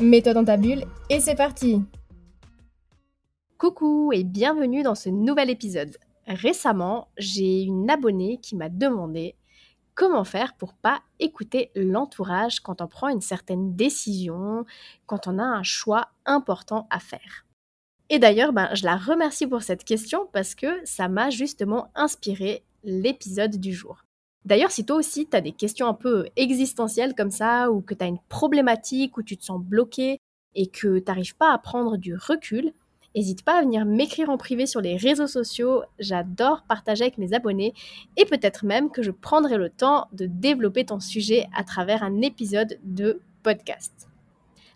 Mets-toi dans ta bulle et c'est parti Coucou et bienvenue dans ce nouvel épisode. Récemment, j'ai une abonnée qui m'a demandé comment faire pour pas écouter l'entourage quand on prend une certaine décision, quand on a un choix important à faire. Et d'ailleurs, ben, je la remercie pour cette question parce que ça m'a justement inspiré l'épisode du jour. D'ailleurs, si toi aussi tu as des questions un peu existentielles comme ça, ou que tu as une problématique, où tu te sens bloqué et que tu n'arrives pas à prendre du recul, n'hésite pas à venir m'écrire en privé sur les réseaux sociaux. J'adore partager avec mes abonnés et peut-être même que je prendrai le temps de développer ton sujet à travers un épisode de podcast.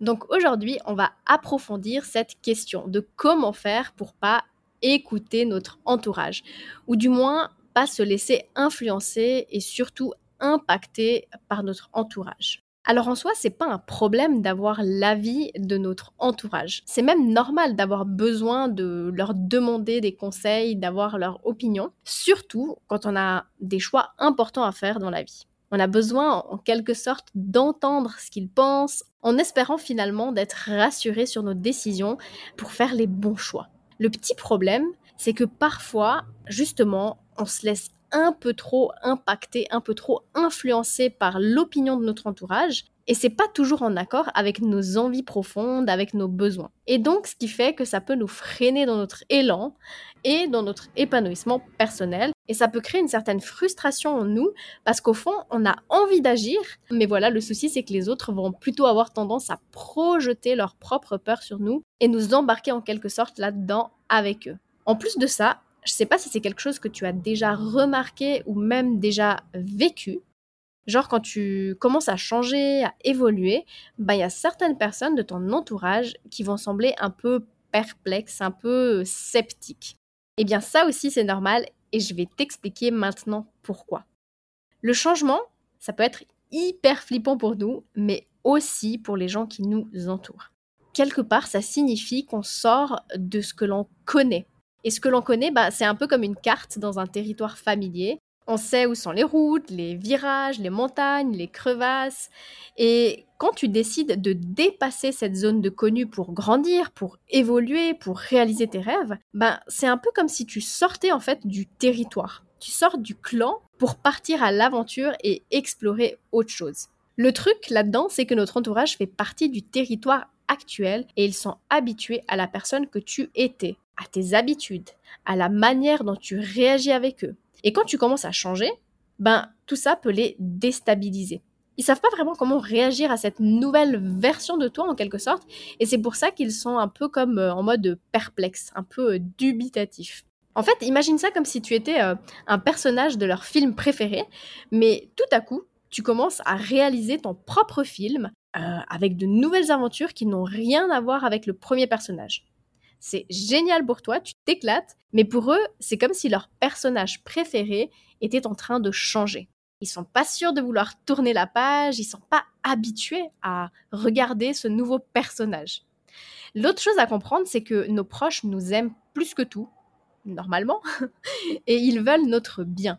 Donc aujourd'hui, on va approfondir cette question de comment faire pour pas écouter notre entourage, ou du moins pas se laisser influencer et surtout impacter par notre entourage. Alors en soi, c'est pas un problème d'avoir l'avis de notre entourage. C'est même normal d'avoir besoin de leur demander des conseils, d'avoir leur opinion, surtout quand on a des choix importants à faire dans la vie. On a besoin en quelque sorte d'entendre ce qu'ils pensent en espérant finalement d'être rassuré sur nos décisions pour faire les bons choix. Le petit problème, c'est que parfois, justement, on se laisse un peu trop impacter, un peu trop influencé par l'opinion de notre entourage et c'est pas toujours en accord avec nos envies profondes, avec nos besoins. Et donc ce qui fait que ça peut nous freiner dans notre élan et dans notre épanouissement personnel et ça peut créer une certaine frustration en nous parce qu'au fond, on a envie d'agir, mais voilà, le souci c'est que les autres vont plutôt avoir tendance à projeter leur propre peur sur nous et nous embarquer en quelque sorte là-dedans avec eux. En plus de ça, je ne sais pas si c'est quelque chose que tu as déjà remarqué ou même déjà vécu. Genre quand tu commences à changer, à évoluer, bah, il y a certaines personnes de ton entourage qui vont sembler un peu perplexes, un peu sceptiques. Eh bien ça aussi c'est normal et je vais t'expliquer maintenant pourquoi. Le changement, ça peut être hyper flippant pour nous, mais aussi pour les gens qui nous entourent. Quelque part, ça signifie qu'on sort de ce que l'on connaît. Et ce que l'on connaît, bah, c'est un peu comme une carte dans un territoire familier. On sait où sont les routes, les virages, les montagnes, les crevasses. Et quand tu décides de dépasser cette zone de connu pour grandir, pour évoluer, pour réaliser tes rêves, ben c'est un peu comme si tu sortais en fait du territoire. Tu sors du clan pour partir à l'aventure et explorer autre chose. Le truc là-dedans, c'est que notre entourage fait partie du territoire actuel et ils sont habitués à la personne que tu étais, à tes habitudes, à la manière dont tu réagis avec eux. Et quand tu commences à changer, ben tout ça peut les déstabiliser. Ils savent pas vraiment comment réagir à cette nouvelle version de toi en quelque sorte, et c'est pour ça qu'ils sont un peu comme euh, en mode perplexe, un peu euh, dubitatif. En fait, imagine ça comme si tu étais euh, un personnage de leur film préféré, mais tout à coup, tu commences à réaliser ton propre film avec de nouvelles aventures qui n'ont rien à voir avec le premier personnage. C'est génial pour toi, tu t'éclates, mais pour eux, c'est comme si leur personnage préféré était en train de changer. Ils sont pas sûrs de vouloir tourner la page, ils sont pas habitués à regarder ce nouveau personnage. L'autre chose à comprendre, c'est que nos proches nous aiment plus que tout, normalement, et ils veulent notre bien.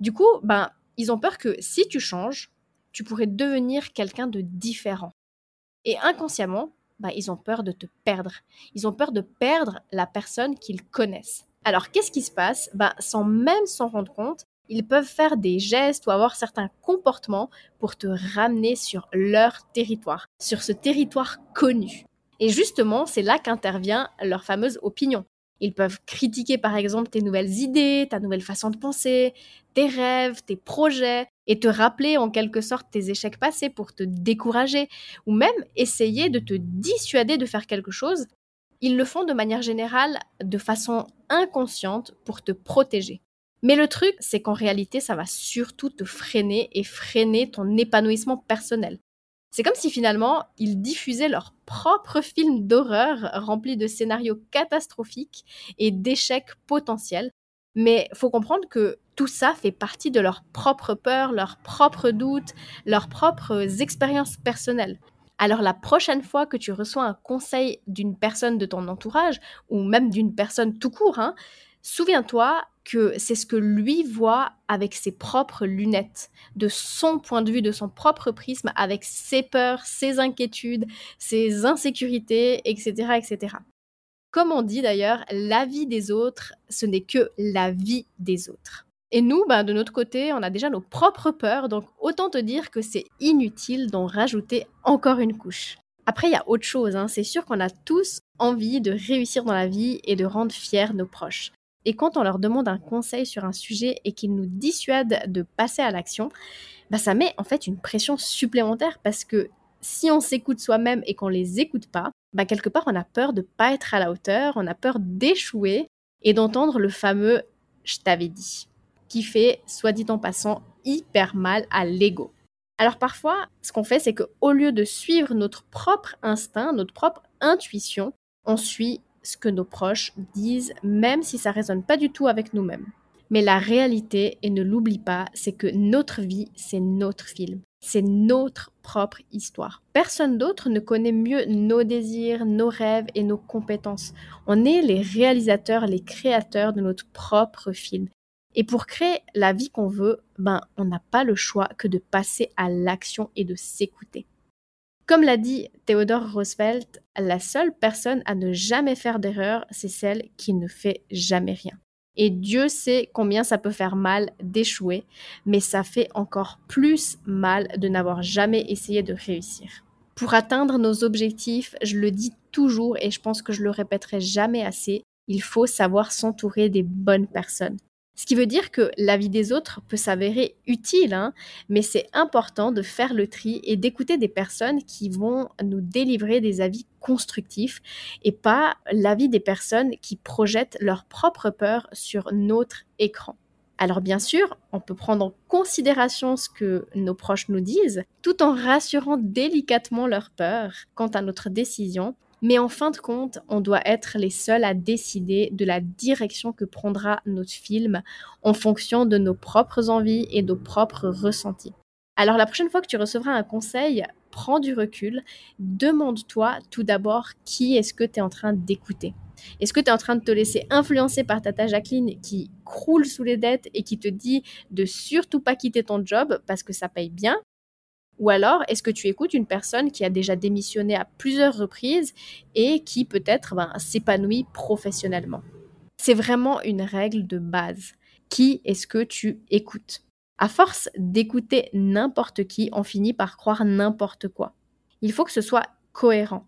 Du coup, ben, ils ont peur que si tu changes, tu pourrais devenir quelqu'un de différent. Et inconsciemment, bah, ils ont peur de te perdre. Ils ont peur de perdre la personne qu'ils connaissent. Alors, qu'est-ce qui se passe? Bah, Sans même s'en rendre compte, ils peuvent faire des gestes ou avoir certains comportements pour te ramener sur leur territoire, sur ce territoire connu. Et justement, c'est là qu'intervient leur fameuse opinion. Ils peuvent critiquer par exemple tes nouvelles idées, ta nouvelle façon de penser, tes rêves, tes projets, et te rappeler en quelque sorte tes échecs passés pour te décourager, ou même essayer de te dissuader de faire quelque chose. Ils le font de manière générale de façon inconsciente pour te protéger. Mais le truc, c'est qu'en réalité, ça va surtout te freiner et freiner ton épanouissement personnel. C'est comme si finalement ils diffusaient leur propre film d'horreur rempli de scénarios catastrophiques et d'échecs potentiels. Mais faut comprendre que tout ça fait partie de leurs propres peurs, leurs propres doutes, leurs propres expériences personnelles. Alors la prochaine fois que tu reçois un conseil d'une personne de ton entourage, ou même d'une personne tout court, hein, souviens-toi que c'est ce que lui voit avec ses propres lunettes, de son point de vue, de son propre prisme, avec ses peurs, ses inquiétudes, ses insécurités, etc. etc. Comme on dit d'ailleurs, la vie des autres, ce n'est que la vie des autres. Et nous, ben, de notre côté, on a déjà nos propres peurs, donc autant te dire que c'est inutile d'en rajouter encore une couche. Après, il y a autre chose, hein. c'est sûr qu'on a tous envie de réussir dans la vie et de rendre fiers nos proches. Et quand on leur demande un conseil sur un sujet et qu'ils nous dissuadent de passer à l'action, ben, ça met en fait une pression supplémentaire parce que si on s'écoute soi-même et qu'on les écoute pas, ben, quelque part on a peur de pas être à la hauteur, on a peur d'échouer et d'entendre le fameux je t'avais dit qui fait, soit dit en passant, hyper mal à l'ego. Alors parfois, ce qu'on fait, c'est qu'au lieu de suivre notre propre instinct, notre propre intuition, on suit ce que nos proches disent, même si ça résonne pas du tout avec nous-mêmes. Mais la réalité, et ne l'oublie pas, c'est que notre vie, c'est notre film. C'est notre propre histoire. Personne d'autre ne connaît mieux nos désirs, nos rêves et nos compétences. On est les réalisateurs, les créateurs de notre propre film. Et pour créer la vie qu'on veut, ben, on n'a pas le choix que de passer à l'action et de s'écouter. Comme l'a dit Theodore Roosevelt, la seule personne à ne jamais faire d'erreur, c'est celle qui ne fait jamais rien. Et Dieu sait combien ça peut faire mal d'échouer, mais ça fait encore plus mal de n'avoir jamais essayé de réussir. Pour atteindre nos objectifs, je le dis toujours et je pense que je le répéterai jamais assez, il faut savoir s'entourer des bonnes personnes. Ce qui veut dire que la vie des autres peut s'avérer utile, hein, mais c'est important de faire le tri et d'écouter des personnes qui vont nous délivrer des avis constructifs et pas l'avis des personnes qui projettent leurs propres peurs sur notre écran. Alors bien sûr, on peut prendre en considération ce que nos proches nous disent, tout en rassurant délicatement leurs peurs quant à notre décision mais en fin de compte, on doit être les seuls à décider de la direction que prendra notre film en fonction de nos propres envies et nos propres ressentis. Alors la prochaine fois que tu recevras un conseil, prends du recul, demande-toi tout d'abord qui est-ce que tu es en train d'écouter. Est-ce que tu es en train de te laisser influencer par tata Jacqueline qui croule sous les dettes et qui te dit de surtout pas quitter ton job parce que ça paye bien ou alors, est-ce que tu écoutes une personne qui a déjà démissionné à plusieurs reprises et qui peut-être ben, s'épanouit professionnellement? C'est vraiment une règle de base. Qui est-ce que tu écoutes? À force d'écouter n'importe qui, on finit par croire n'importe quoi. Il faut que ce soit cohérent.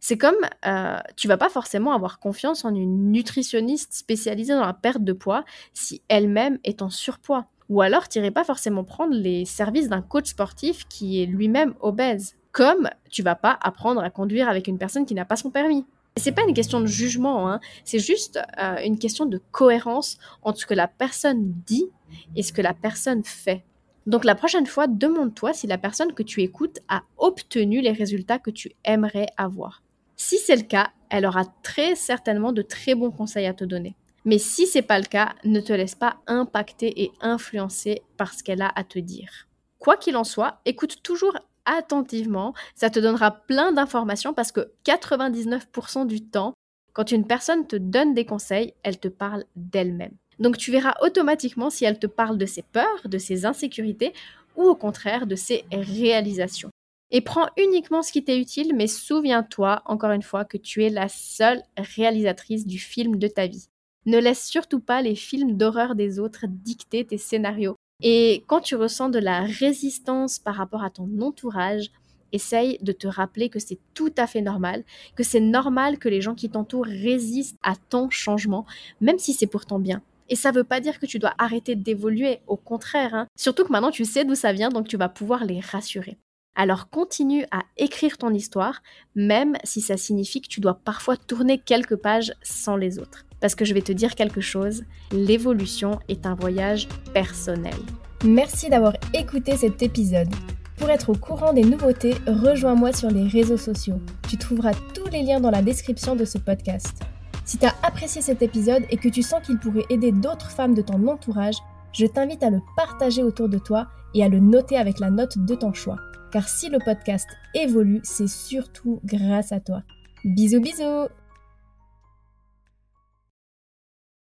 C'est comme euh, tu vas pas forcément avoir confiance en une nutritionniste spécialisée dans la perte de poids si elle-même est en surpoids. Ou alors, tu n'irais pas forcément prendre les services d'un coach sportif qui est lui-même obèse. Comme tu vas pas apprendre à conduire avec une personne qui n'a pas son permis. C'est pas une question de jugement, hein. c'est juste euh, une question de cohérence entre ce que la personne dit et ce que la personne fait. Donc la prochaine fois, demande-toi si la personne que tu écoutes a obtenu les résultats que tu aimerais avoir. Si c'est le cas, elle aura très certainement de très bons conseils à te donner. Mais si c'est pas le cas, ne te laisse pas impacter et influencer par ce qu'elle a à te dire. Quoi qu'il en soit, écoute toujours attentivement, ça te donnera plein d'informations parce que 99% du temps, quand une personne te donne des conseils, elle te parle d'elle-même. Donc tu verras automatiquement si elle te parle de ses peurs, de ses insécurités ou au contraire de ses réalisations. Et prends uniquement ce qui t'est utile, mais souviens-toi encore une fois que tu es la seule réalisatrice du film de ta vie. Ne laisse surtout pas les films d'horreur des autres dicter tes scénarios. Et quand tu ressens de la résistance par rapport à ton entourage, essaye de te rappeler que c'est tout à fait normal, que c'est normal que les gens qui t'entourent résistent à ton changement, même si c'est pour ton bien. Et ça ne veut pas dire que tu dois arrêter d'évoluer, au contraire. Hein. Surtout que maintenant tu sais d'où ça vient, donc tu vas pouvoir les rassurer. Alors continue à écrire ton histoire, même si ça signifie que tu dois parfois tourner quelques pages sans les autres. Parce que je vais te dire quelque chose, l'évolution est un voyage personnel. Merci d'avoir écouté cet épisode. Pour être au courant des nouveautés, rejoins-moi sur les réseaux sociaux. Tu trouveras tous les liens dans la description de ce podcast. Si tu as apprécié cet épisode et que tu sens qu'il pourrait aider d'autres femmes de ton entourage, je t'invite à le partager autour de toi et à le noter avec la note de ton choix. Car si le podcast évolue, c'est surtout grâce à toi. Bisous bisous